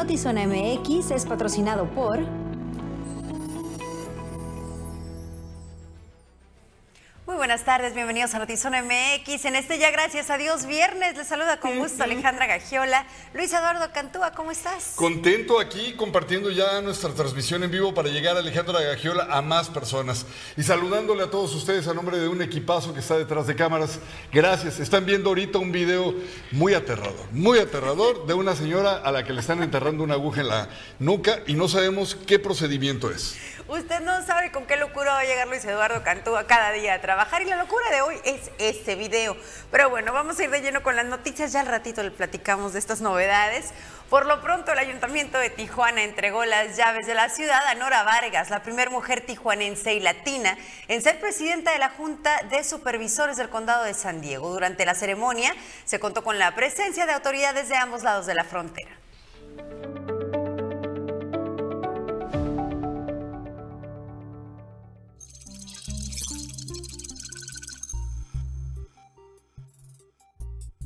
Notizona MX es patrocinado por... tardes, bienvenidos a Notizona MX. En este ya, gracias a Dios, viernes. Les saluda con gusto Alejandra Gagiola. Luis Eduardo Cantúa, ¿cómo estás? Contento aquí compartiendo ya nuestra transmisión en vivo para llegar a Alejandra Gagiola a más personas. Y saludándole a todos ustedes a nombre de un equipazo que está detrás de cámaras. Gracias. Están viendo ahorita un video muy aterrador, muy aterrador de una señora a la que le están enterrando una aguja en la nuca y no sabemos qué procedimiento es. Usted no sabe con qué locura va a llegar Luis Eduardo Cantúa cada día a trabajar y la locura de hoy es este video. Pero bueno, vamos a ir de lleno con las noticias, ya al ratito le platicamos de estas novedades. Por lo pronto, el Ayuntamiento de Tijuana entregó las llaves de la ciudad a Nora Vargas, la primera mujer tijuanense y latina en ser presidenta de la Junta de Supervisores del Condado de San Diego. Durante la ceremonia se contó con la presencia de autoridades de ambos lados de la frontera.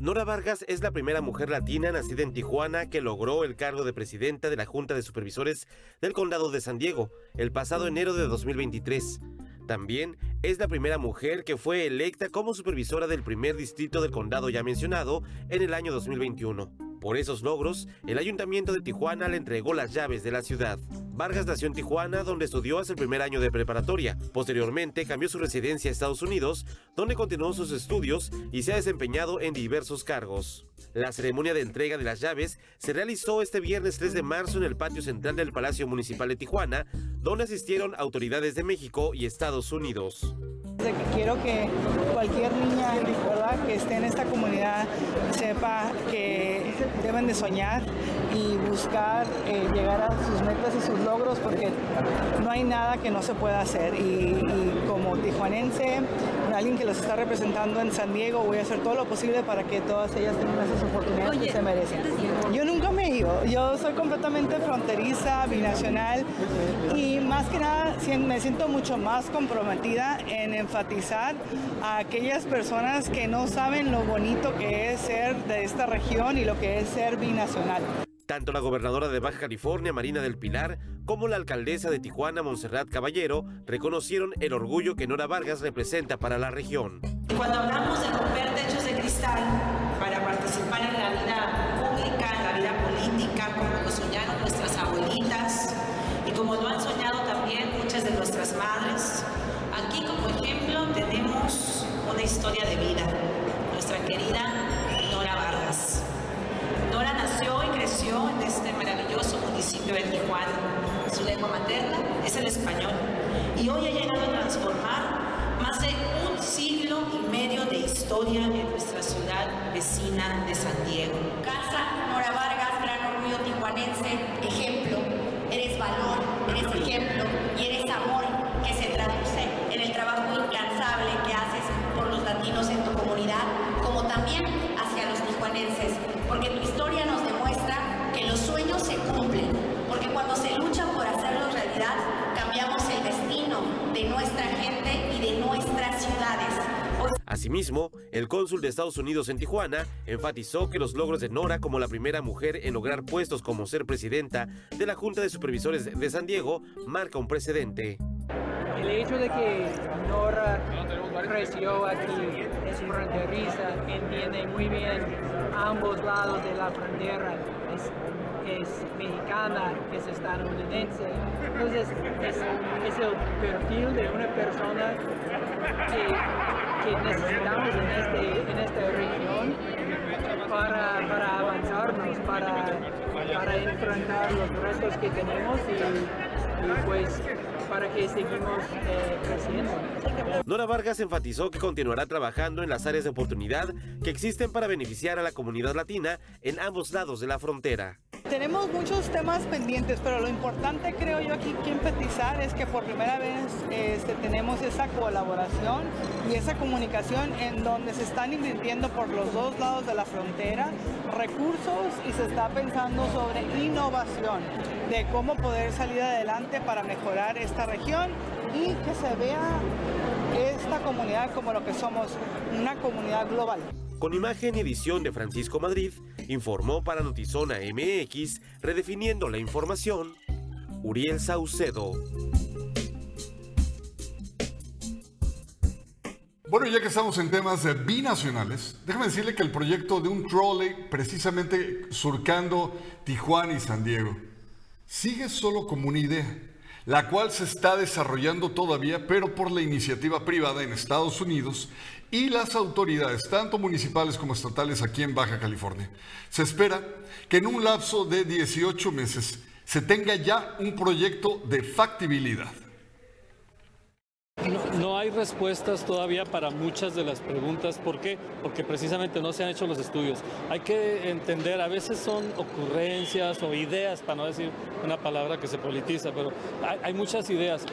Nora Vargas es la primera mujer latina nacida en Tijuana que logró el cargo de presidenta de la Junta de Supervisores del Condado de San Diego el pasado enero de 2023. También es la primera mujer que fue electa como supervisora del primer distrito del condado ya mencionado en el año 2021. Por esos logros, el Ayuntamiento de Tijuana le entregó las llaves de la ciudad. Vargas nació en Tijuana, donde estudió hasta el primer año de preparatoria. Posteriormente cambió su residencia a Estados Unidos, donde continuó sus estudios y se ha desempeñado en diversos cargos. La ceremonia de entrega de las llaves se realizó este viernes 3 de marzo en el patio central del Palacio Municipal de Tijuana, donde asistieron autoridades de México y Estados Unidos. Quiero que cualquier niña que esté en esta comunidad sepa que deben de soñar y buscar eh, llegar a sus metas y sus logros porque no hay nada que no se pueda hacer. Y, como tijuanense, alguien que los está representando en San Diego, voy a hacer todo lo posible para que todas ellas tengan oportunidades que se merecen. Yo nunca me he ido, yo soy completamente fronteriza, binacional y más que nada me siento mucho más comprometida en enfatizar a aquellas personas que no saben lo bonito que es ser de esta región y lo que es ser binacional. Tanto la gobernadora de Baja California, Marina del Pilar, como la alcaldesa de Tijuana, Montserrat Caballero, reconocieron el orgullo que Nora Vargas representa para la región. Cuando hablamos de romper techos de cristal para participar en la vida pública, en la vida política, como lo soñaron nuestras abuelitas y como lo han soñado también muchas de nuestras madres, aquí como ejemplo tenemos una historia de vida, y hoy ha llegado a transformar más de un siglo y medio de historia en nuestra ciudad vecina de San Diego. Asimismo, el cónsul de Estados Unidos en Tijuana enfatizó que los logros de Nora como la primera mujer en lograr puestos como ser presidenta de la Junta de Supervisores de San Diego marca un precedente. El hecho de que Nora creció aquí, es fronteriza, entiende muy bien ambos lados de la frontera, es, mexicana, es estadounidense. Entonces, es, el perfil de una persona que, necesitamos en, este, en esta región para, para avanzarnos, para, para enfrentar los retos que tenemos y, y pues para que seguimos eh, creciendo. Nora Vargas enfatizó que continuará trabajando en las áreas de oportunidad que existen para beneficiar a la comunidad latina en ambos lados de la frontera. Tenemos muchos temas pendientes, pero lo importante creo yo aquí que enfatizar es que por primera vez este, tenemos esa colaboración y esa comunicación en donde se están invirtiendo por los dos lados de la frontera recursos y se está pensando sobre innovación de cómo poder salir adelante para mejorar esta región y que se vea esta comunidad como lo que somos, una comunidad global. Con imagen y edición de Francisco Madrid, informó para Notizona MX, redefiniendo la información, Uriel Saucedo. Bueno, ya que estamos en temas binacionales, déjame decirle que el proyecto de un trolley precisamente surcando Tijuana y San Diego sigue solo como una idea, la cual se está desarrollando todavía, pero por la iniciativa privada en Estados Unidos y las autoridades, tanto municipales como estatales aquí en Baja California. Se espera que en un lapso de 18 meses se tenga ya un proyecto de factibilidad. No, hay respuestas todavía para muchas de las preguntas. ¿Por qué? Porque precisamente no se han hecho los estudios. Hay que entender, a veces son ocurrencias o ideas, para no decir una palabra que se politiza, pero hay muchas ideas.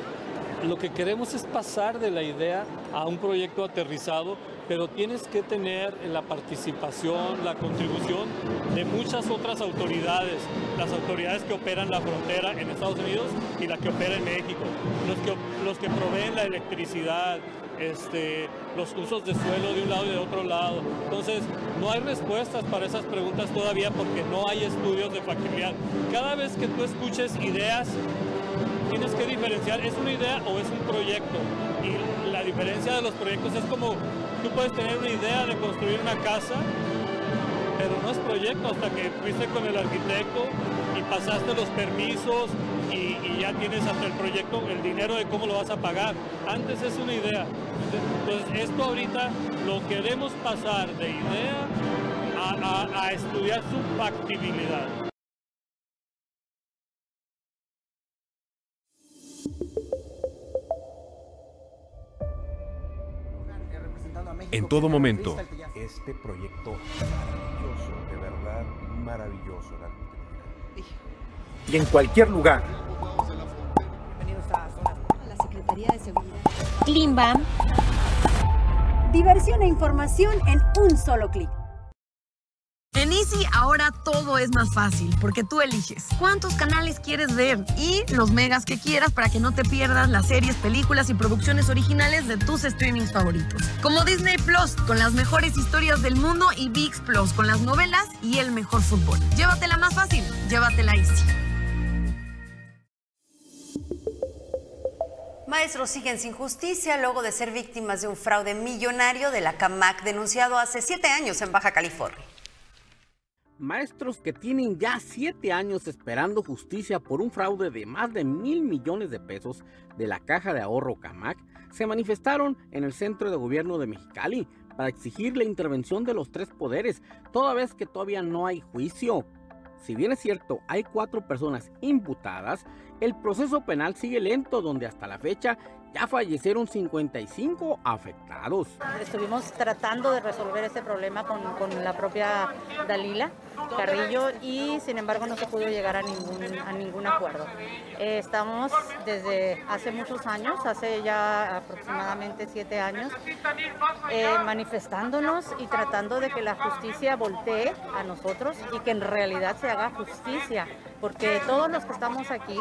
Lo que queremos es pasar de la idea a un proyecto aterrizado pero tienes que tener la participación, la contribución de muchas otras autoridades, las autoridades que operan la frontera en Estados Unidos y la que opera en México, los que, los que proveen la electricidad, este, los usos de suelo de un lado y de otro lado. Entonces, no hay respuestas para esas preguntas todavía porque no hay estudios de factibilidad. Cada vez que tú escuches ideas, tienes que diferenciar, ¿es una idea o es un proyecto? Y la diferencia de los proyectos es como tú puedes tener una idea de construir una casa, pero no es proyecto hasta que fuiste con el arquitecto y pasaste los permisos y, ya tienes hasta el proyecto, el dinero de cómo lo vas a pagar. Antes es una idea. Entonces, esto ahorita lo queremos pasar de idea a estudiar su factibilidad. En todo momento. Este proyecto maravilloso, de verdad maravilloso. Y en cualquier lugar. Bienvenidos a la Secretaría de Seguridad. Klimbam. Diversión e información en un solo clic. Ahora todo es más fácil porque tú eliges cuántos canales quieres ver y los megas que quieras para que no te pierdas las series, películas y producciones originales de tus streamings favoritos. Como Disney Plus con las mejores historias del mundo y VIX Plus con las novelas y el mejor fútbol. Llévatela más fácil, llévatela Easy. Maestros siguen sin justicia luego de ser víctimas de un fraude millonario de la CAMAC denunciado hace siete años en Baja California. Maestros que tienen ya siete años esperando justicia por un fraude de más de mil millones de pesos de la caja de ahorro CAMAC se manifestaron en el centro de gobierno de Mexicali para exigir la intervención de los tres poderes, toda vez que todavía no hay juicio. Si bien es cierto, hay cuatro personas imputadas, el proceso penal sigue lento donde hasta la fecha ya fallecieron 55 afectados. Estuvimos tratando de resolver este problema con, con, la propia Dalila Carrillo y sin embargo no se pudo llegar a ningún, a ningún acuerdo. Eh, estamos desde hace muchos años, hace ya aproximadamente siete años, eh, manifestándonos y tratando de que la justicia voltee a nosotros y que en realidad se haga justicia porque todos los que estamos aquí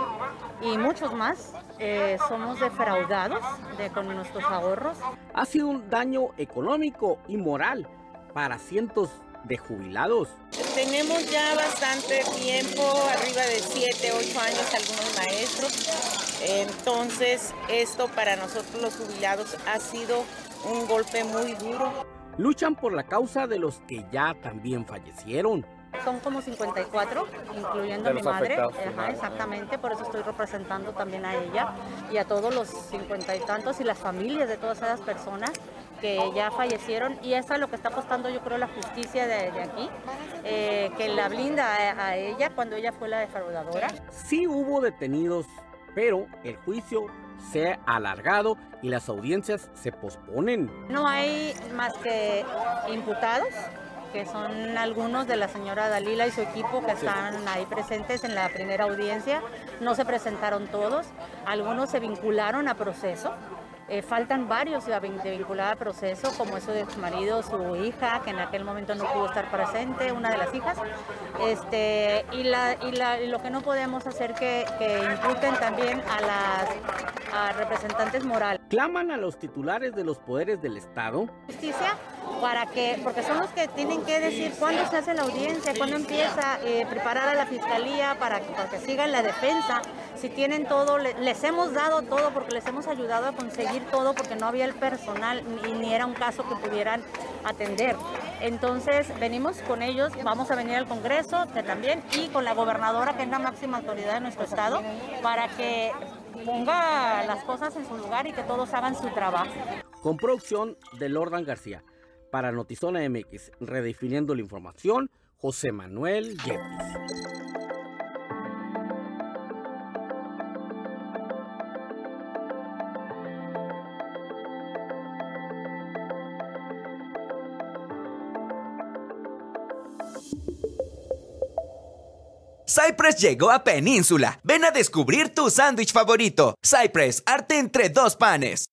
y muchos más eh, somos defraudados de, con nuestros ahorros. Ha sido un daño económico y moral para cientos de jubilados. Tenemos ya bastante tiempo, arriba de 7, 8 años algunos maestros. Entonces esto para nosotros los jubilados ha sido un golpe muy duro. Luchan por la causa de los que ya también fallecieron. Son como 54, incluyendo a mi madre. Ajá, exactamente, por eso estoy representando también a ella y a todos los cincuenta y tantos y las familias de todas esas personas que ya fallecieron. Y eso es lo que está apostando, yo creo, la justicia de, de aquí, eh, que la blinda a, a ella cuando ella fue la defraudadora. Sí hubo detenidos, pero el juicio se ha alargado y las audiencias se posponen. No hay más que imputados que son algunos de la señora Dalila y su equipo que están ahí presentes en la primera audiencia. No se presentaron todos, algunos se vincularon a proceso. Eh, faltan varios de vinculada al proceso, como eso de su marido, su hija, que en aquel momento no pudo estar presente, una de las hijas. Este, y, la, y, lo que no podemos hacer que, que imputen también a las representantes morales. Claman a los titulares de los poderes del Estado. Justicia para que, porque son los que tienen que decir cuándo se hace la audiencia, cuándo empieza, eh, preparar a la fiscalía para, para, que sigan la defensa, si tienen todo, les hemos dado todo porque les hemos ayudado a conseguir todo porque no había el personal y ni era un caso que pudieran atender. Entonces venimos con ellos, vamos a venir al Congreso también y con la gobernadora que es la máxima autoridad de nuestro estado para que ponga las cosas en su lugar y que todos hagan su trabajo. Con producción de Lordan García. Para Notizona MX, redefiniendo la información, José Manuel Yepis. Cypress llegó a Península. Ven a descubrir tu sándwich favorito. Cypress, arte entre dos panes.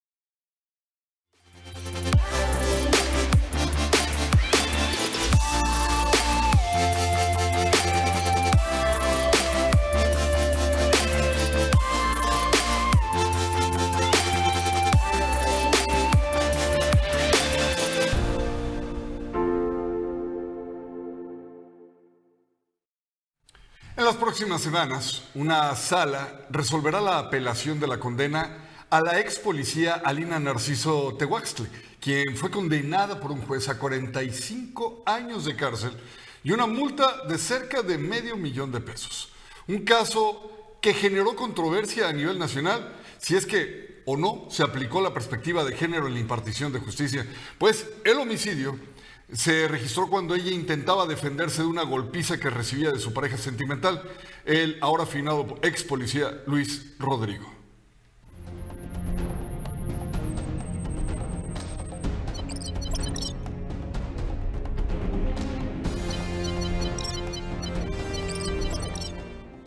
En las próximas semanas, una sala resolverá la apelación de la condena a la ex policía Alina Narciso Tehuaxtle, quien fue condenada por un juez a 45 años de cárcel y una multa de cerca de medio millón de pesos. Un caso que generó controversia a nivel nacional, si es que o no se aplicó la perspectiva de género en la impartición de justicia, pues el homicidio se registró cuando ella intentaba defenderse de una golpiza que recibía de su pareja sentimental, el ahora finado ex policía Luis Rodrigo.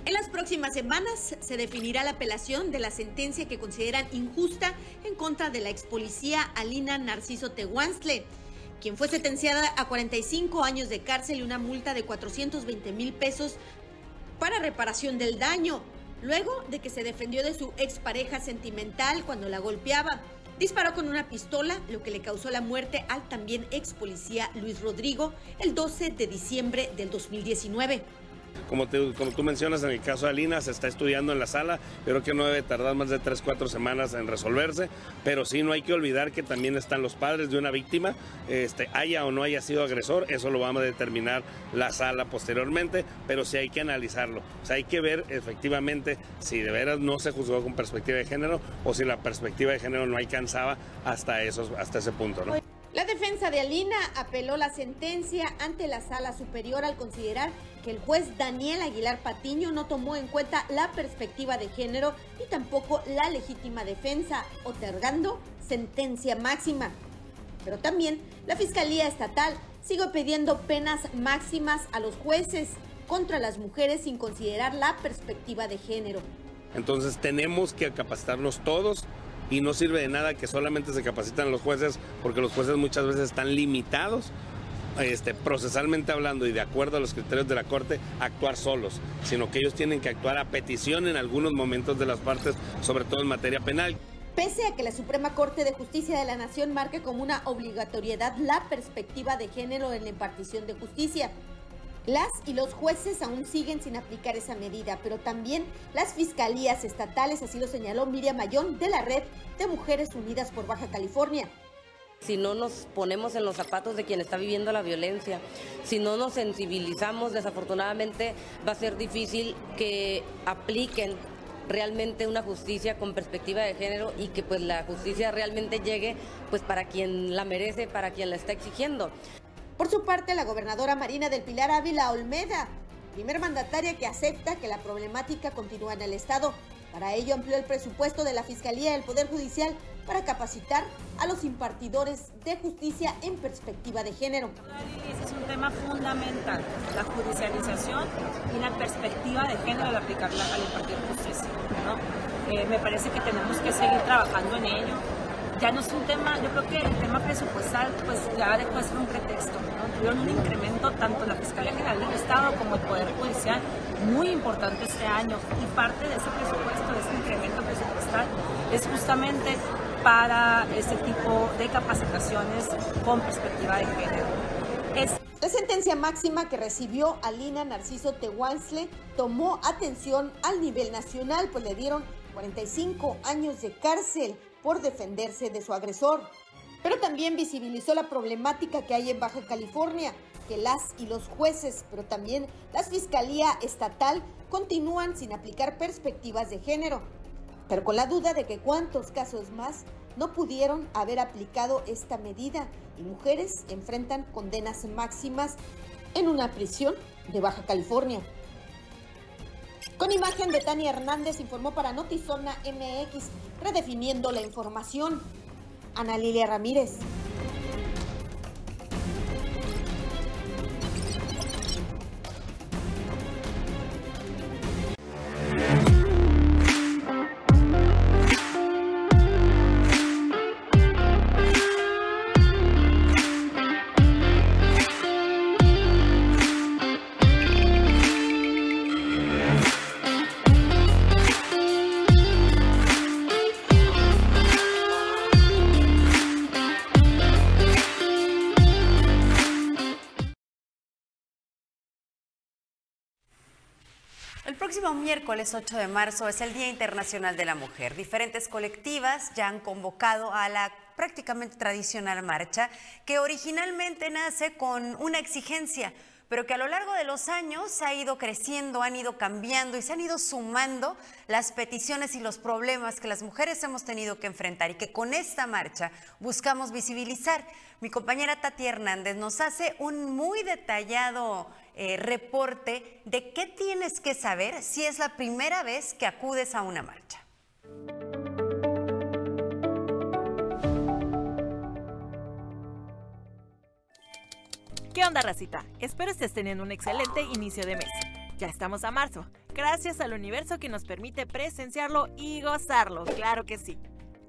En las próximas semanas se definirá la apelación de la sentencia que consideran injusta en contra de la ex policía Alina Narciso Tehuanzle quien fue sentenciada a 45 años de cárcel y una multa de 420 mil pesos para reparación del daño, luego de que se defendió de su expareja sentimental cuando la golpeaba. Disparó con una pistola, lo que le causó la muerte al también ex policía Luis Rodrigo el 12 de diciembre del 2019. Como, como tú mencionas, en el caso de Alina se está estudiando en la sala, creo que no debe tardar más de 3, 4 semanas en resolverse, pero sí no hay que olvidar que también están los padres de una víctima, este, haya o no haya sido agresor, eso lo vamos a determinar la sala posteriormente, pero sí hay que analizarlo, o sea, hay que ver efectivamente si de veras no se juzgó con perspectiva de género o si la perspectiva de género no alcanzaba hasta, esos, hasta ese punto. La defensa de Alina apeló la sentencia ante la sala superior al considerar que el juez Daniel Aguilar Patiño no tomó en cuenta la perspectiva de género y tampoco la legítima defensa, otorgando sentencia máxima. Pero también la Fiscalía Estatal sigue pidiendo penas máximas a los jueces contra las mujeres sin considerar la perspectiva de género. Entonces tenemos que capacitarnos todos y no sirve de nada que solamente se capacitan los jueces porque los jueces muchas veces están limitados este, procesalmente hablando y de acuerdo a los criterios de la Corte, actuar solos, sino que ellos tienen que actuar a petición en algunos momentos de las partes, sobre todo en materia penal. Pese a que la Suprema Corte de Justicia de la Nación marque como una obligatoriedad la perspectiva de género en la impartición de justicia, las y los jueces aún siguen sin aplicar esa medida, pero también las fiscalías estatales, así lo señaló Miriam Mayón de la Red de Mujeres Unidas por Baja California. Si no nos ponemos en los zapatos de quien está viviendo la violencia, si no nos sensibilizamos, desafortunadamente va a ser difícil que apliquen realmente una justicia con perspectiva de género y que pues la justicia realmente llegue pues para quien la merece, para quien la está exigiendo. Por su parte, la gobernadora Marina del Pilar Ávila Olmeda, primer mandataria que acepta que la problemática continúa en el Estado. Para ello amplió el presupuesto de la Fiscalía del Poder Judicial para capacitar a los impartidores de justicia en perspectiva de género. Ese es un tema fundamental, la judicialización y la perspectiva de género al aplicarla al impartir justicia. Eh, me parece que tenemos que seguir trabajando en ello ya no es un tema, yo creo que el tema presupuestal pues ya dejó de ser un pretexto, ¿no? Tuvieron un incremento tanto la Fiscalía General del Estado como el Poder Judicial muy importante este año y parte de ese presupuesto, de ese incremento presupuestal es justamente para ese tipo de capacitaciones con perspectiva de género. Es la sentencia máxima que recibió Alina Narciso Tehuanzle tomó atención al nivel nacional, pues le dieron 45 años de cárcel por defenderse de su agresor. Pero también visibilizó la problemática que hay en Baja California, que las y los jueces, pero también la Fiscalía Estatal continúan sin aplicar perspectivas de género, pero con la duda de que cuántos casos más no pudieron haber aplicado esta medida y mujeres enfrentan condenas máximas en una prisión de Baja California. Con imagen de Tania Hernández informó para Notizona MX, redefiniendo la información. Ana Lilia Ramírez. Miércoles 8 de marzo es el Día Internacional de la Mujer. Diferentes colectivas ya han convocado a la prácticamente tradicional marcha que originalmente nace con una exigencia, pero que a lo largo de los años ha ido creciendo, han ido cambiando y se han ido sumando las peticiones y los problemas que las mujeres hemos tenido que enfrentar y que con esta marcha buscamos visibilizar. Mi compañera Tati Hernández nos hace un muy detallado eh, reporte de qué tienes que saber si es la primera vez que acudes a una marcha. ¿Qué onda, racita? Espero estés teniendo un excelente inicio de mes. Ya estamos a marzo, gracias al universo que nos permite presenciarlo y gozarlo, claro que sí.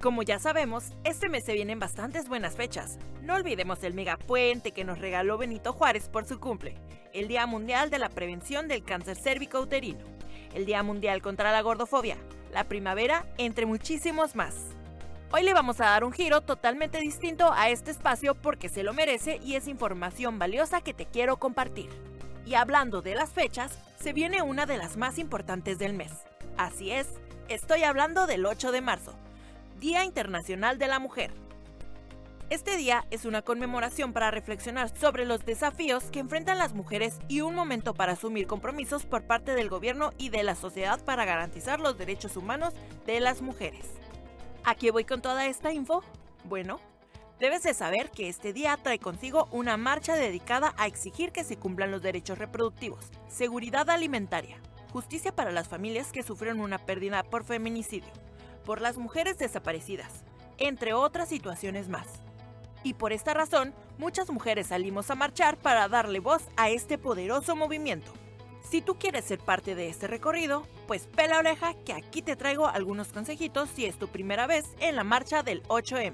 Como ya sabemos, este mes se vienen bastantes buenas fechas. No olvidemos el megapuente que nos regaló Benito Juárez por su cumple, el Día Mundial de la Prevención del Cáncer Cérvico-Uterino, el Día Mundial contra la Gordofobia, la primavera, entre muchísimos más. Hoy le vamos a dar un giro totalmente distinto a este espacio porque se lo merece y es información valiosa que te quiero compartir. Y hablando de las fechas, se viene una de las más importantes del mes. Así es, estoy hablando del 8 de marzo, Día Internacional de la Mujer. Este día es una conmemoración para reflexionar sobre los desafíos que enfrentan las mujeres y un momento para asumir compromisos por parte del gobierno y de la sociedad para garantizar los derechos humanos de las mujeres. ¿A qué voy con toda esta info? Bueno, debes de saber que este día trae consigo una marcha dedicada a exigir que se cumplan los derechos reproductivos, seguridad alimentaria, justicia para las familias que sufrieron una pérdida por feminicidio, por las mujeres desaparecidas, entre otras situaciones más. Y por esta razón, muchas mujeres salimos a marchar para darle voz a este poderoso movimiento. Si tú quieres ser parte de este recorrido, pues pela oreja que aquí te traigo algunos consejitos si es tu primera vez en la marcha del 8M.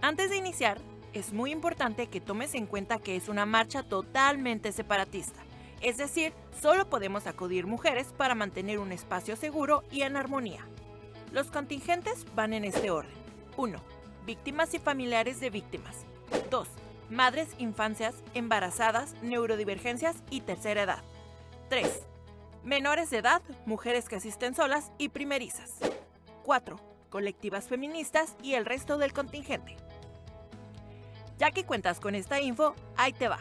Antes de iniciar, es muy importante que tomes en cuenta que es una marcha totalmente separatista. Es decir, solo podemos acudir mujeres para mantener un espacio seguro y en armonía. Los contingentes van en este orden. 1. Víctimas y familiares de víctimas. 2. Madres, infancias, embarazadas, neurodivergencias y tercera edad. 3. Menores de edad, mujeres que asisten solas y primerizas. 4. Colectivas feministas y el resto del contingente. Ya que cuentas con esta info, ahí te va.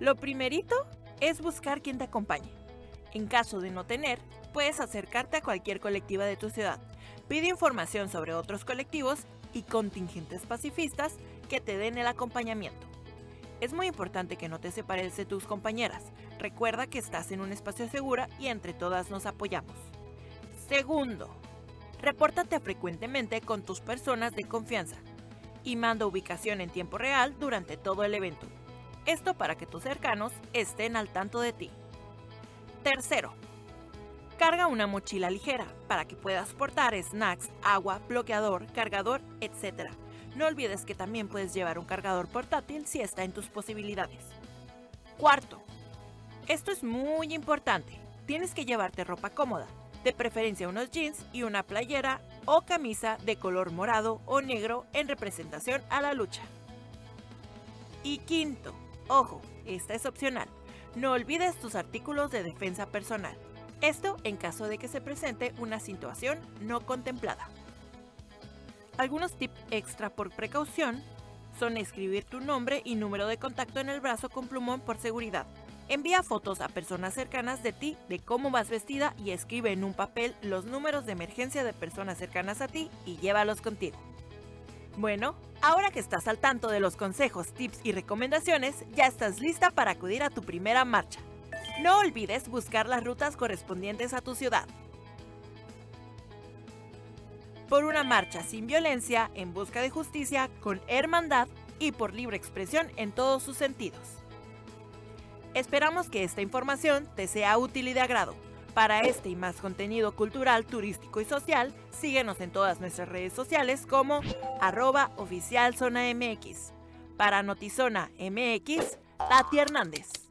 Lo primerito es buscar quien te acompañe. En caso de no tener, puedes acercarte a cualquier colectiva de tu ciudad. Pide información sobre otros colectivos y contingentes pacifistas que te den el acompañamiento. Es muy importante que no te separes de tus compañeras. Recuerda que estás en un espacio seguro y entre todas nos apoyamos. Segundo, repórtate frecuentemente con tus personas de confianza y manda ubicación en tiempo real durante todo el evento. Esto para que tus cercanos estén al tanto de ti. Tercero, Carga una mochila ligera para que puedas portar snacks, agua, bloqueador, cargador, etc. No olvides que también puedes llevar un cargador portátil si está en tus posibilidades. Cuarto, esto es muy importante. Tienes que llevarte ropa cómoda, de preferencia unos jeans y una playera o camisa de color morado o negro en representación a la lucha. Y quinto, ojo, esta es opcional. No olvides tus artículos de defensa personal. Esto en caso de que se presente una situación no contemplada. Algunos tips extra por precaución son escribir tu nombre y número de contacto en el brazo con plumón por seguridad. Envía fotos a personas cercanas de ti de cómo vas vestida y escribe en un papel los números de emergencia de personas cercanas a ti y llévalos contigo. Bueno, ahora que estás al tanto de los consejos, tips y recomendaciones, ya estás lista para acudir a tu primera marcha. No olvides buscar las rutas correspondientes a tu ciudad. Por una marcha sin violencia, en busca de justicia, con hermandad y por libre expresión en todos sus sentidos. Esperamos que esta información te sea útil y de agrado. Para este y más contenido cultural, turístico y social, síguenos en todas nuestras redes sociales como arroba oficial zona MX. Para Notizona MX, Tati Hernández.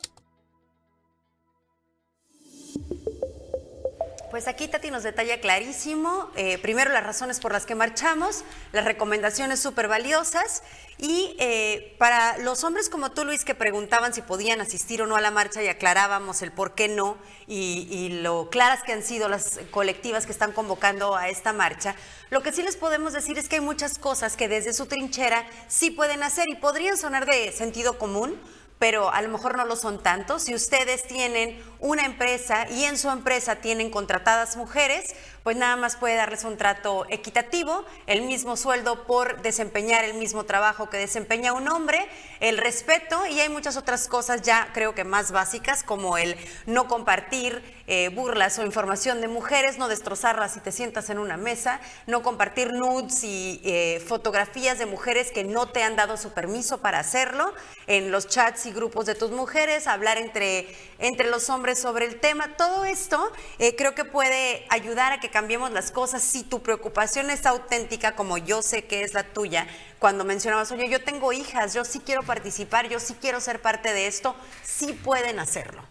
Pues aquí Tati nos detalla clarísimo, eh, primero las razones por las que marchamos, las recomendaciones súper valiosas y eh, para los hombres como tú, Luis, que preguntaban si podían asistir o no a la marcha y aclarábamos el por qué no y, y lo claras que han sido las colectivas que están convocando a esta marcha, lo que sí les podemos decir es que hay muchas cosas que desde su trinchera sí pueden hacer y podrían sonar de sentido común, pero a lo mejor no lo son tanto. Si ustedes tienen una empresa y en su empresa tienen contratadas mujeres, pues nada más puede darles un trato equitativo, el mismo sueldo por desempeñar el mismo trabajo que desempeña un hombre, el respeto y hay muchas otras cosas ya creo que más básicas como el no compartir eh, burlas o información de mujeres, no destrozarlas si te sientas en una mesa, no compartir nudes y eh, fotografías de mujeres que no te han dado su permiso para hacerlo en los chats y grupos de tus mujeres, hablar entre, entre los hombres sobre el tema. Todo esto eh, creo que puede ayudar a que cambiemos las cosas. Si tu preocupación es auténtica, como yo sé que es la tuya, cuando mencionabas, oye, yo tengo hijas, yo sí quiero participar, yo sí quiero ser parte de esto, sí pueden hacerlo.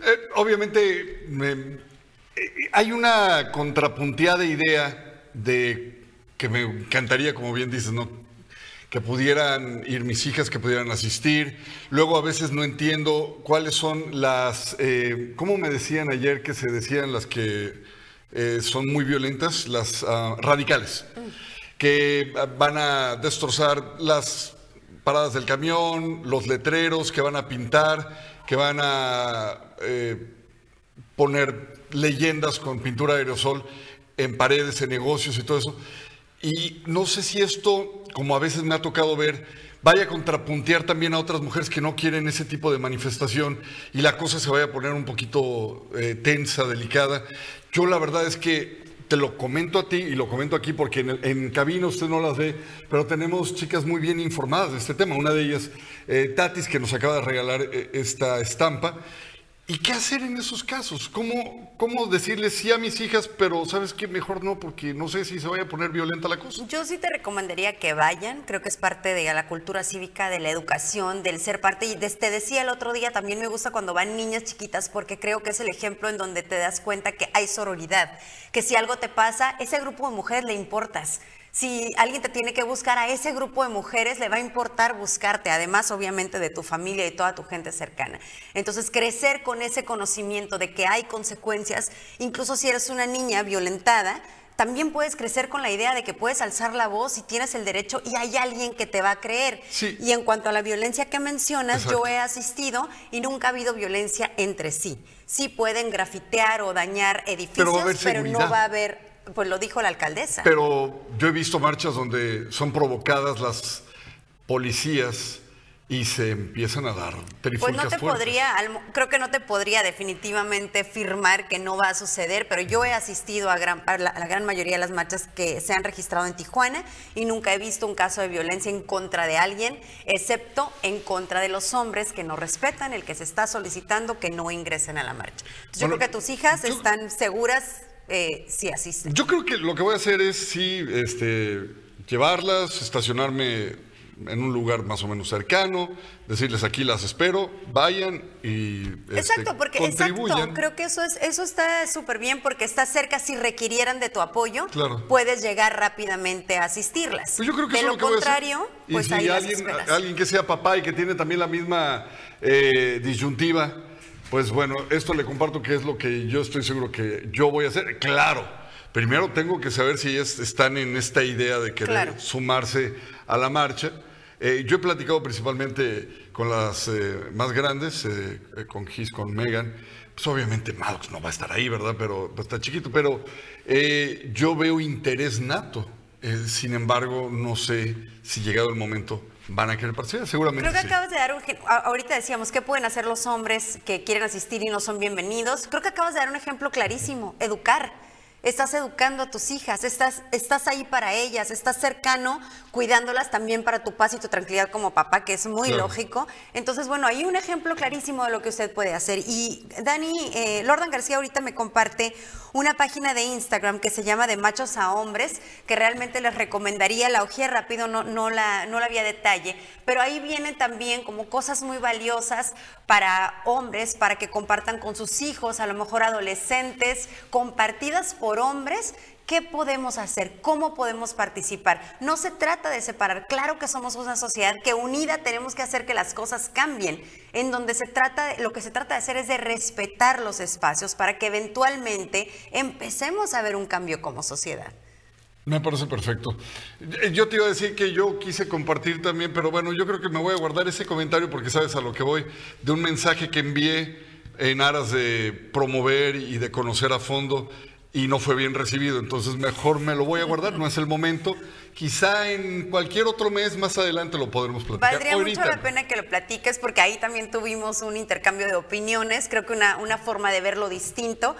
Eh, obviamente, eh, hay una contrapunteada idea de que me encantaría, como bien dices, ¿no? que pudieran ir mis hijas, que pudieran asistir. Luego a veces no entiendo cuáles son las, eh, ¿cómo me decían ayer que se decían las que eh, son muy violentas? Las ah, radicales, que van a destrozar las paradas del camión, los letreros, que van a pintar, que van a eh, poner leyendas con pintura aerosol en paredes, en negocios y todo eso. Y no sé si esto, como a veces me ha tocado ver, vaya a contrapuntear también a otras mujeres que no quieren ese tipo de manifestación y la cosa se vaya a poner un poquito eh, tensa, delicada. Yo la verdad es que te lo comento a ti y lo comento aquí porque en, en cabina usted no las ve, pero tenemos chicas muy bien informadas de este tema. Una de ellas, eh, Tatis, que nos acaba de regalar eh, esta estampa. ¿Y qué hacer en esos casos? ¿Cómo, ¿Cómo decirles sí a mis hijas, pero sabes qué, mejor no, porque no sé si se vaya a poner violenta la cosa? Yo sí te recomendaría que vayan, creo que es parte de la cultura cívica, de la educación, del ser parte. Y te decía el otro día, también me gusta cuando van niñas chiquitas, porque creo que es el ejemplo en donde te das cuenta que hay sororidad, que si algo te pasa, ese grupo de mujeres le importas. Si alguien te tiene que buscar a ese grupo de mujeres, le va a importar buscarte, además obviamente de tu familia y toda tu gente cercana. Entonces, crecer con ese conocimiento de que hay consecuencias, incluso si eres una niña violentada, también puedes crecer con la idea de que puedes alzar la voz y tienes el derecho y hay alguien que te va a creer. Y en cuanto a la violencia que mencionas, yo he asistido y nunca ha habido violencia entre sí. Sí pueden grafitear o dañar edificios, pero no va a haber pues lo dijo la alcaldesa. Pero yo he visto marchas donde son provocadas las policías y se empiezan a dar Pues no te podría, creo que no te podría definitivamente firmar que no va a suceder, pero yo he asistido a, gran, a, la, gran mayoría de las marchas que se han registrado en Tijuana y nunca he visto un caso de violencia en contra de alguien, excepto en contra de los hombres que no respetan el que se está solicitando que no ingresen a la marcha. yo creo que tus hijas están seguras eh, si asisten. Yo creo que lo que voy a hacer es sí, este, llevarlas, estacionarme en un lugar más o menos cercano, decirles aquí las espero, vayan y este, exacto, porque Exacto, creo que eso es eso está súper bien porque está cerca si requirieran de tu apoyo, puedes llegar rápidamente a asistirlas. Pues yo creo que de lo, contrario, pues si alguien, alguien que sea papá y que tiene también la misma eh, disyuntiva, pues bueno, esto le comparto que es lo que yo estoy seguro que yo voy a hacer. Claro, primero tengo que saber si ellas están en esta idea de querer sumarse a la marcha eh, yo he platicado principalmente con las eh, más grandes, eh, con Gis, con Megan. Pues obviamente Maddox no va a estar ahí, ¿verdad? Pero pues, está chiquito. Pero yo veo interés nato. sin embargo, no sé si llegado el momento van a querer participar. Seguramente. Creo que acabas de dar un. Ahorita decíamos, ¿qué pueden hacer los hombres que quieren asistir y no son bienvenidos? Creo que acabas de dar un ejemplo clarísimo: educar estás educando a tus hijas, estás, estás ahí para ellas, estás cercano, cuidándolas también para tu paz y tu tranquilidad como papá, que es muy lógico. Entonces, bueno, hay un ejemplo clarísimo de lo que usted puede hacer. Y Dani, eh, Lordan García ahorita me comparte una página de Instagram que se llama De Machos a Hombres, que realmente les recomendaría, la ojía rápido, no, no, la, no la vi a detalle, pero ahí vienen también como cosas muy valiosas para hombres, para que compartan con sus hijos, a lo mejor adolescentes, compartidas por hombres ¿Qué podemos hacer? ¿Cómo podemos participar? No se trata de separar. Claro que somos una sociedad que unida tenemos que hacer que las cosas cambien. En donde se trata, lo que se trata de hacer es de respetar los espacios para que eventualmente empecemos a ver un cambio como sociedad. Me parece perfecto. Yo te iba a decir que yo quise compartir también, pero bueno, yo creo que me voy a guardar ese comentario porque sabes a lo que voy, de un mensaje que envié en aras de promover y de conocer a fondo y no fue bien recibido. Entonces mejor me lo voy a guardar, no es el momento. Quizá en cualquier otro mes más adelante lo podremos platicar. Valdría mucho la pena que lo platiques porque ahí también tuvimos un intercambio de opiniones, creo que una, una forma de verlo distinto.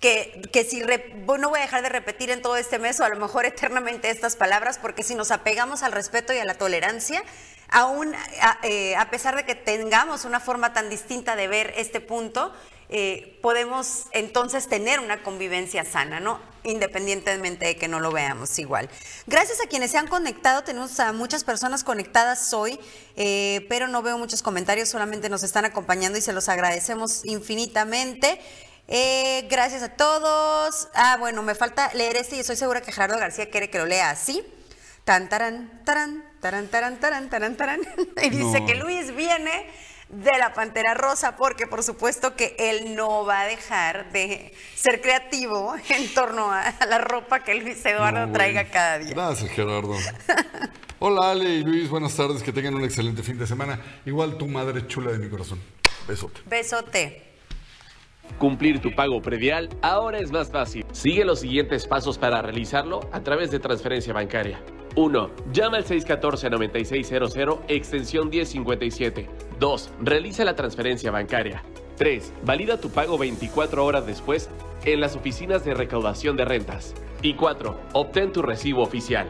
Que, que, si no voy a dejar de repetir en todo este mes o a lo mejor eternamente estas palabras, porque si nos apegamos al respeto y a la tolerancia, aún a, eh, a pesar de que tengamos una forma tan distinta de ver este punto, eh, podemos entonces tener una convivencia sana, ¿no? Independientemente de que no lo veamos igual. Gracias a quienes se han conectado, tenemos a muchas personas conectadas hoy, eh, pero no veo muchos comentarios, solamente nos están acompañando y se los agradecemos infinitamente. Eh, gracias a todos. Ah, bueno, me falta leer este y estoy segura que Gerardo García quiere que lo lea así. Tan, taran, taran, taran, taran, taran, taran, taran. Y dice que Luis viene de la Pantera Rosa, porque por supuesto que él no va a dejar de ser creativo en torno a la ropa que Luis Eduardo traiga cada día. Gracias, Gerardo. Hola, Ale y Luis, buenas tardes, que tengan un excelente fin de semana. Igual tu madre chula de mi corazón. Besote. Besote. Cumplir tu pago predial ahora es más fácil. Sigue los siguientes pasos para realizarlo a través de transferencia bancaria. 1. Llama al 614-9600, extensión 1057. 2. Realiza la transferencia bancaria. 3. Valida tu pago 24 horas después en las oficinas de recaudación de rentas. Y 4. Obtén tu recibo oficial.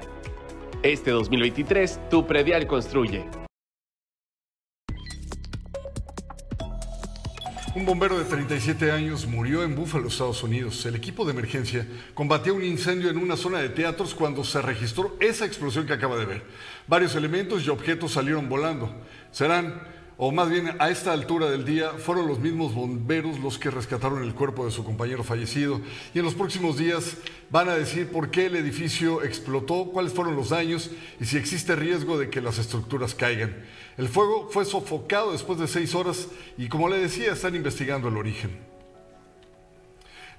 Este 2023, tu predial construye. Un bombero de 37 años murió en Buffalo, Estados Unidos. El equipo de emergencia combatió un incendio en una zona de teatros cuando se registró esa explosión que acaba de ver. Varios elementos y objetos salieron volando. Serán o más bien a esta altura del día fueron los mismos bomberos los que rescataron el cuerpo de su compañero fallecido y en los próximos días van a decir por qué el edificio explotó, cuáles fueron los daños y si existe riesgo de que las estructuras caigan. El fuego fue sofocado después de seis horas y como le decía están investigando el origen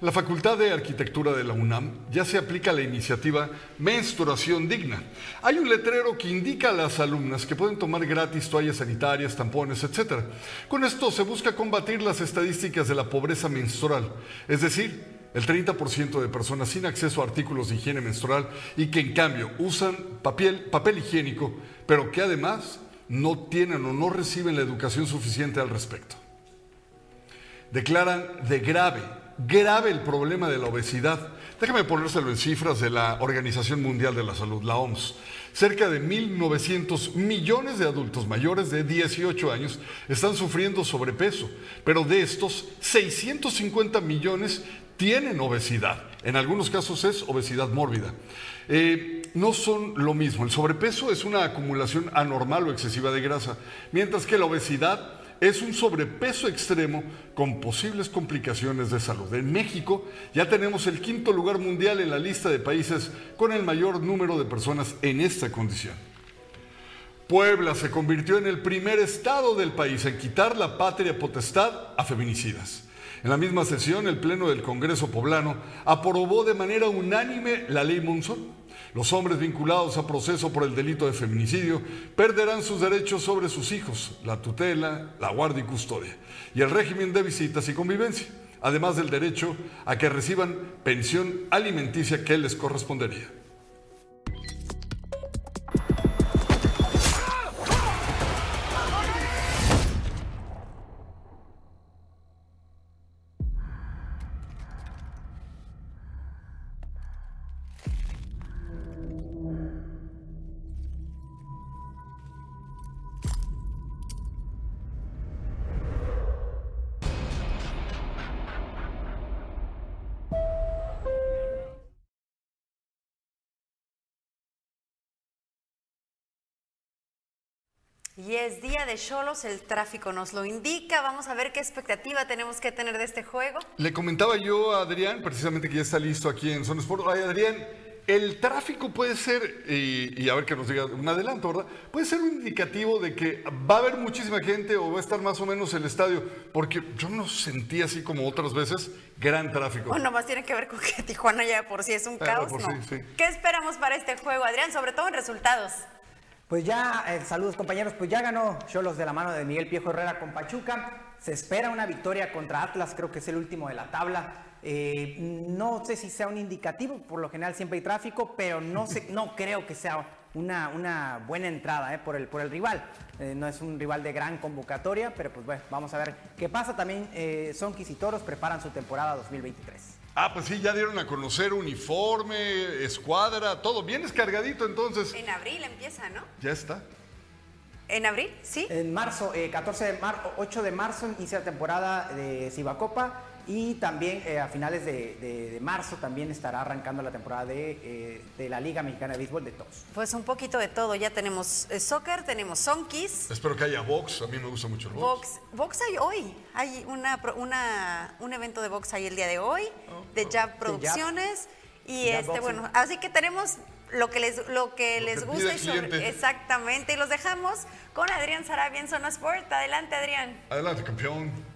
la Facultad de Arquitectura de la UNAM ya se aplica la iniciativa Menstruación Digna. Hay un letrero que indica a las alumnas que pueden tomar gratis toallas sanitarias, tampones, etc. Con esto se busca combatir las estadísticas de la pobreza menstrual, es decir, el 30% de personas sin acceso a artículos de higiene menstrual y que en cambio usan papel, papel higiénico, pero que además no tienen o no reciben la educación suficiente al respecto. Declaran de grave, grave el problema de la obesidad. Déjame ponérselo en cifras de la Organización Mundial de la Salud, la OMS. Cerca de 1.900 millones de adultos mayores de 18 años están sufriendo sobrepeso, pero de estos, 650 millones tienen obesidad. En algunos casos es obesidad mórbida. Eh, no son lo mismo. El sobrepeso es una acumulación anormal o excesiva de grasa, mientras que la obesidad es un sobrepeso extremo con posibles complicaciones de salud. En México ya tenemos el quinto lugar mundial en la lista de países con el mayor número de personas en esta condición. Puebla se convirtió en el primer estado del país en quitar la patria potestad a feminicidas. En la misma sesión, el Pleno del Congreso Poblano aprobó de manera unánime la ley Monzón los hombres vinculados a proceso por el delito de feminicidio perderán sus derechos sobre sus hijos, la tutela, la guardia y custodia, y el régimen de visitas y convivencia, además del derecho a que reciban pensión alimenticia que les correspondería. Y es día de Cholos, el tráfico nos lo indica. Vamos a ver qué expectativa tenemos que tener de este juego. Le comentaba yo a Adrián, precisamente que ya está listo aquí en Zona Sport. Ay, Adrián, el tráfico puede ser, y, a ver que nos diga un adelanto, ¿verdad? Puede ser un indicativo de que va a haber muchísima gente o va a estar más o menos el estadio, porque yo no sentí así como otras veces gran tráfico. Bueno, más tiene que ver con que Tijuana ya por sí es un caos, ¿no? ¿Qué esperamos para este juego, Adrián? Sobre todo en resultados. Pues ya, eh, saludos compañeros, pues ya ganó Cholos de la mano de Miguel Piejo Herrera con Pachuca. Se espera una victoria contra Atlas, creo que es el último de la tabla. Eh, no sé si sea un indicativo, por lo general siempre hay tráfico, pero no, sé, no creo que sea una, una buena entrada eh, por, el, por el rival. no es un rival de gran convocatoria, pero pues bueno, vamos a ver qué pasa. También Sonkis y Toros preparan su temporada 2023. Ah, pues sí, ya dieron a conocer uniforme, escuadra, todo bien descargadito entonces. En abril empieza, ¿no? Ya está. ¿En abril? Sí. En marzo, 14 eh, de marzo, 8 de marzo inicia la temporada de Cibacopa y también eh, a finales de, marzo también estará arrancando la temporada eh, de, la Liga Mexicana de Béisbol de todos. Pues un poquito de todo. Ya tenemos eh, soccer, tenemos sonkis. Espero que haya box. A mí me gusta mucho el box. Box, hay hoy. Hay una, una, un evento de box ahí el día de hoy, oh, de Jab Producciones. Y este, bueno, así que tenemos lo que les, lo que les gusta y sobre, exactamente. Y los dejamos con Adrián Sarabia en Zona Sport. Adelante, Adrián. Adelante, campeón.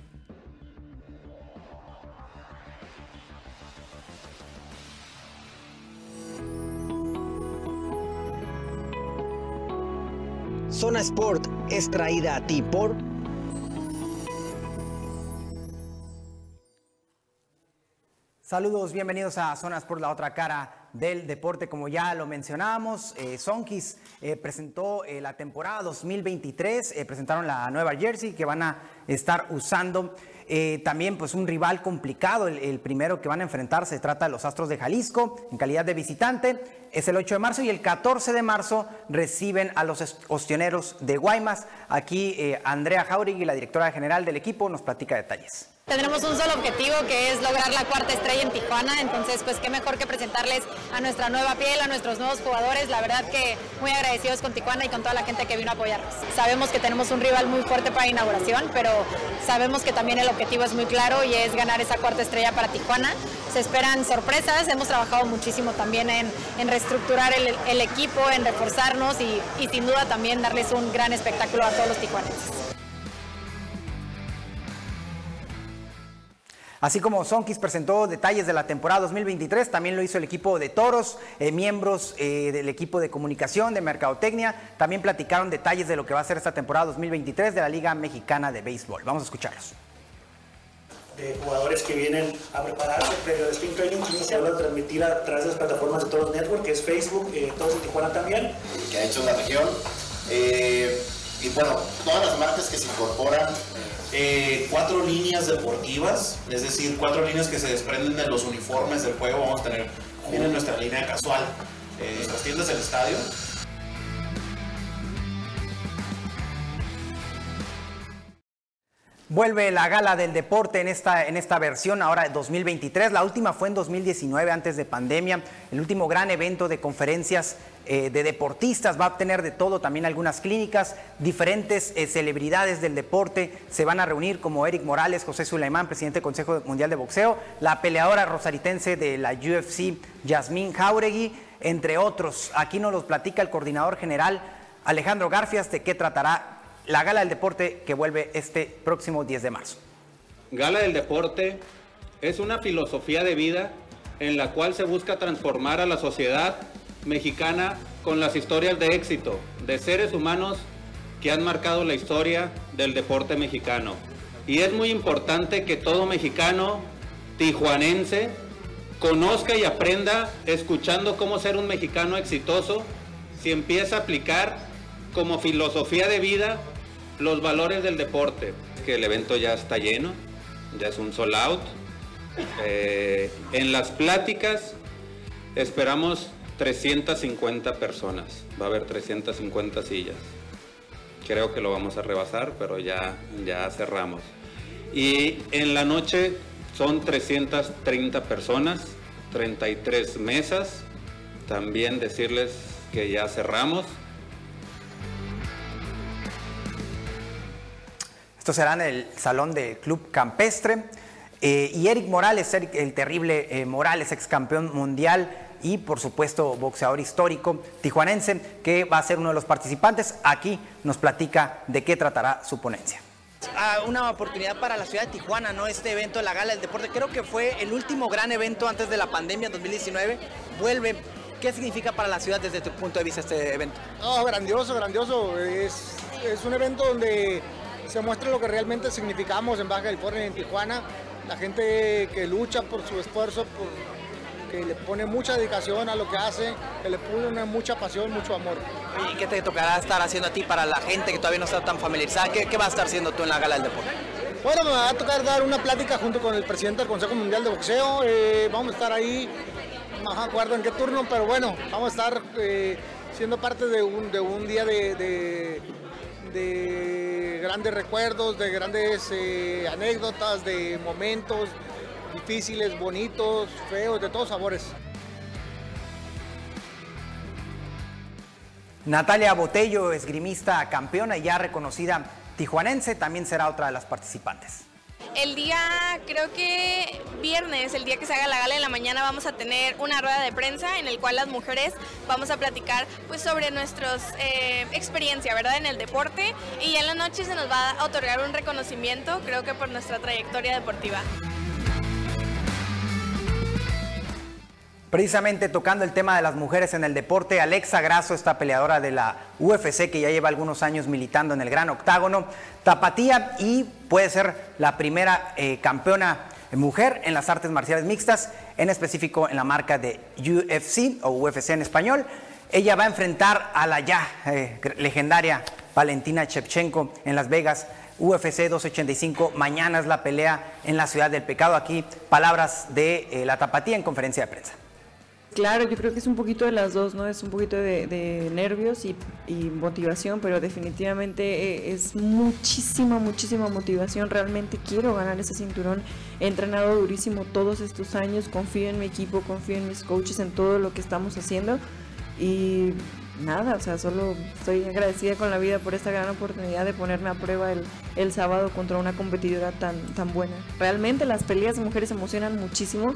Zona Sport es traída a ti por... Saludos, bienvenidos a Zona Sport, la otra cara del deporte. Como ya lo mencionábamos, eh, Sonkis eh, presentó eh, la temporada 2023, eh, presentaron la nueva jersey que van a estar usando. También pues un rival complicado, el, el, primero que van a enfrentar se trata de los Astros de Jalisco en calidad de visitante es el 8 de marzo y el 14 de marzo reciben a los ostioneros de Guaymas. Aquí eh, Andrea Jauregui, la directora general del equipo, nos platica detalles. Tendremos un solo objetivo que es lograr la cuarta estrella en Tijuana, entonces pues qué mejor que presentarles a nuestra nueva piel, a nuestros nuevos jugadores, la verdad que muy agradecidos con Tijuana y con toda la gente que vino a apoyarnos. Sabemos que tenemos un rival muy fuerte para inauguración, pero sabemos que también el objetivo es muy claro y es ganar esa cuarta estrella para Tijuana. Se esperan sorpresas, hemos trabajado muchísimo también en, reestructurar el, equipo, en reforzarnos y, y sin duda también darles un gran espectáculo a todos los tijuanenses. Así como Sonkis presentó detalles de la temporada 2023, también lo hizo el equipo de Toros, eh, miembros eh, del equipo de comunicación, de mercadotecnia, también platicaron detalles de lo que va a ser esta temporada 2023 de la Liga Mexicana de Béisbol. Vamos a escucharlos de jugadores que vienen a prepararse previo de Spring Training y se van a transmitir a través de las plataformas de Toros Network, que es Facebook, eh, Todos en Tijuana también. Que ha hecho la región. Eh, y bueno, todas las marcas que se incorporan, eh, cuatro líneas deportivas, es decir, cuatro líneas que se desprenden de los uniformes del juego. Vamos a tener, miren nuestra línea casual, eh, nuestras tiendas del estadio. Vuelve la gala del deporte en esta, en esta versión, ahora 2023. La última fue en 2019, antes de pandemia. El último gran evento de conferencias eh, de deportistas. Va a tener de todo, también algunas clínicas. Diferentes eh, celebridades del deporte se van a reunir, como Eric Morales, José Sulaimán, presidente del Consejo Mundial de Boxeo, la peleadora rosaritense de la UFC, Yasmín Jauregui, entre otros. Aquí nos los platica el coordinador general Alejandro Garfias de qué tratará la Gala del Deporte que vuelve este próximo 10 de marzo. Gala del Deporte es una filosofía de vida en la cual se busca transformar a la sociedad mexicana con las historias de éxito de seres humanos que han marcado la historia del deporte mexicano. Y es muy importante que todo mexicano tijuanense conozca y aprenda escuchando cómo ser un mexicano exitoso si empieza a aplicar como filosofía de vida los valores del deporte, que el evento ya está lleno, ya es un sold out. Eh, en las pláticas esperamos 350 personas, va a haber 350 sillas. Creo que lo vamos a rebasar, pero ya, ya cerramos. Y en la noche son 330 personas, 33 mesas. También decirles que ya cerramos. Esto será en el salón del Club Campestre. Eh, y Eric Morales, el terrible eh, Morales, ex campeón mundial y por supuesto boxeador histórico tijuanense, que va a ser uno de los participantes. Aquí nos platica de qué tratará su ponencia. Ah, una oportunidad para la ciudad de Tijuana, ¿no? Este evento de la Gala del Deporte, creo que fue el último gran evento antes de la pandemia 2019. Vuelve. ¿Qué significa para la ciudad desde tu punto de vista este evento? Oh, grandioso, grandioso. Es, es un evento donde se muestra lo que realmente significamos en Baja California y en Tijuana. La gente que lucha por su esfuerzo, que le pone mucha dedicación a lo que hace, que le pone mucha pasión, mucho amor. ¿Y qué te tocará estar haciendo a ti para la gente que todavía no está tan familiarizada? ¿Qué, qué vas a estar haciendo tú en la Gala del Deporte? Bueno, me va a tocar dar una plática junto con el presidente del Consejo Mundial de Boxeo. Eh, vamos a estar ahí, no me acuerdo en qué turno, pero bueno, vamos a estar eh, siendo parte de un, de un día de, de, de grandes recuerdos, de grandes eh, anécdotas, de momentos difíciles, bonitos, feos, de todos sabores. Natalia Botello, esgrimista campeona y ya reconocida tijuanense, también será otra de las participantes. El día, creo que viernes, el día que se haga la gala de la mañana, vamos a tener una rueda de prensa en el cual las mujeres vamos a platicar pues sobre nuestra eh, experiencia, ¿verdad? En el deporte y en la noche se nos va a otorgar un reconocimiento, creo que por nuestra trayectoria deportiva. Precisamente tocando el tema de las mujeres en el deporte, Alexa Grasso, esta peleadora de la UFC que ya lleva algunos años militando en el gran octágono, tapatía y puede ser la primera eh, campeona mujer en las artes marciales mixtas, en específico en la marca de UFC o UFC en español. Ella va a enfrentar a la ya eh, legendaria Valentina Shevchenko en Las Vegas. UFC 285, mañana es la pelea en la ciudad del pecado. Aquí palabras de eh, la tapatía en conferencia de prensa. Claro, yo creo que es un poquito de las dos, ¿no? Es un poquito de, nervios y, motivación, pero definitivamente eh, es muchísima, muchísima motivación. Realmente quiero ganar ese cinturón. He entrenado durísimo todos estos años, confío en mi equipo, confío en mis coaches, en todo lo que estamos haciendo. Y nada, o sea, solo estoy agradecida con la vida por esta gran oportunidad de ponerme a prueba el, sábado contra una competidora tan, tan buena. Realmente las peleas de mujeres emocionan muchísimo.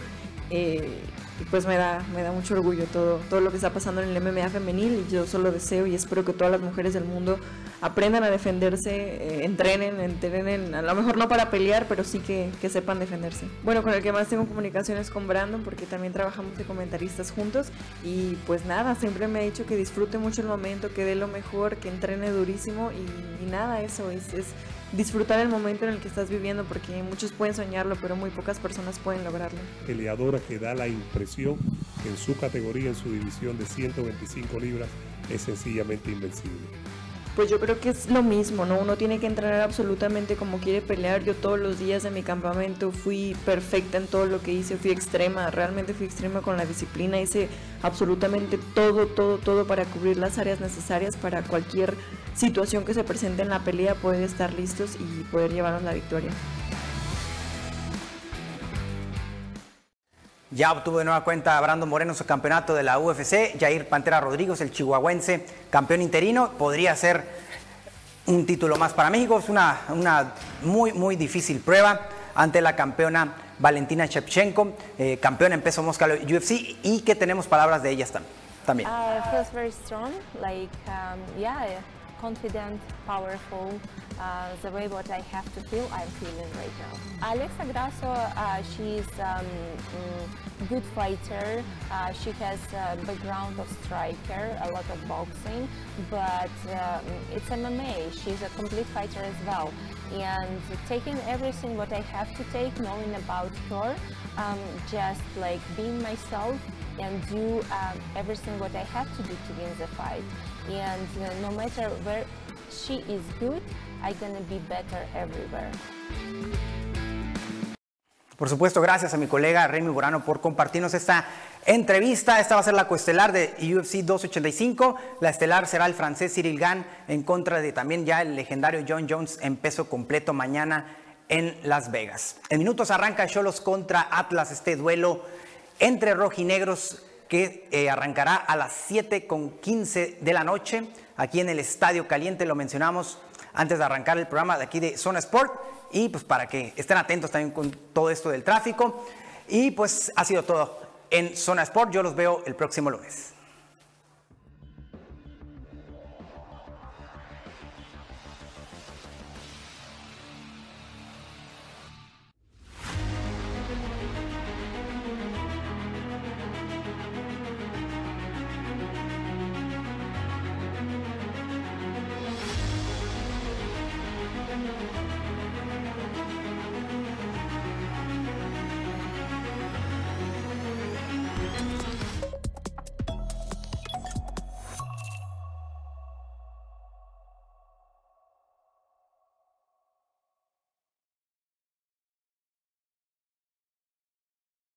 Eh, y pues me da, me da mucho orgullo todo, todo lo que está pasando en el MMA femenil y yo solo deseo y espero que todas las mujeres del mundo aprendan a defenderse, eh, entrenen, entrenen, a lo mejor no para pelear, pero sí que, que, sepan defenderse. Bueno, con el que más tengo comunicaciones con Brandon porque también trabajamos de comentaristas juntos y pues nada, siempre me ha dicho que disfrute mucho el momento, que dé lo mejor, que entrene durísimo y, nada, eso es, es disfrutar el momento en el que estás viviendo, porque muchos pueden soñarlo, pero muy pocas personas pueden lograrlo. Peleadora que da la impresión que en su categoría, en su división de 125 libras, es sencillamente invencible. pues yo creo que es lo mismo, ¿no? Uno tiene que entrenar absolutamente como quiere pelear. Yo todos los días de mi campamento fui perfecta en todo lo que hice, fui extrema, realmente fui extrema con la disciplina, hice absolutamente todo, todo, todo para cubrir las áreas necesarias para cualquier situación que se presente en la pelea, poder estar listos y poder llevarnos la victoria. Ya obtuvo de nueva cuenta Brandon Moreno su campeonato de la UFC. Jair Pantera Rodríguez, el chihuahuense, campeón interino. Podría ser un título más para México. Es una, una muy, muy difícil prueba ante la campeona Valentina Shevchenko, eh, campeona en peso mosca UFC. Y que tenemos palabras de ellas también. Uh, feels very strong, like um, yeah, confident, powerful. Uh, the way what I have to feel, I'm feeling right now. Alexa Grasso, uh, she's um, mm, good fighter. Uh, she has a background of striker, a lot of boxing, but um, it's MMA. She's a complete fighter as well. And taking everything what I have to take, knowing about her, um, just like being myself and do um, everything what I have to do to win the fight. And no matter where she is good, gonna be better everywhere. Por supuesto, gracias a mi colega Remy Burano por compartirnos esta entrevista. Esta va a ser la coestelar de UFC 285. La estelar será el francés Cyril Gann en contra de también ya el legendario John Jones en peso completo mañana en Las Vegas. En minutos arranca Cholos contra Atlas, este duelo entre rojinegros que eh, arrancará a las 7 con 15 de la noche aquí en el Estadio Caliente. Lo mencionamos antes de arrancar el programa de aquí de Zona Sport y pues para que estén atentos también con todo esto del tráfico. Y pues ha sido todo en Zona Sport. Yo los veo el próximo lunes.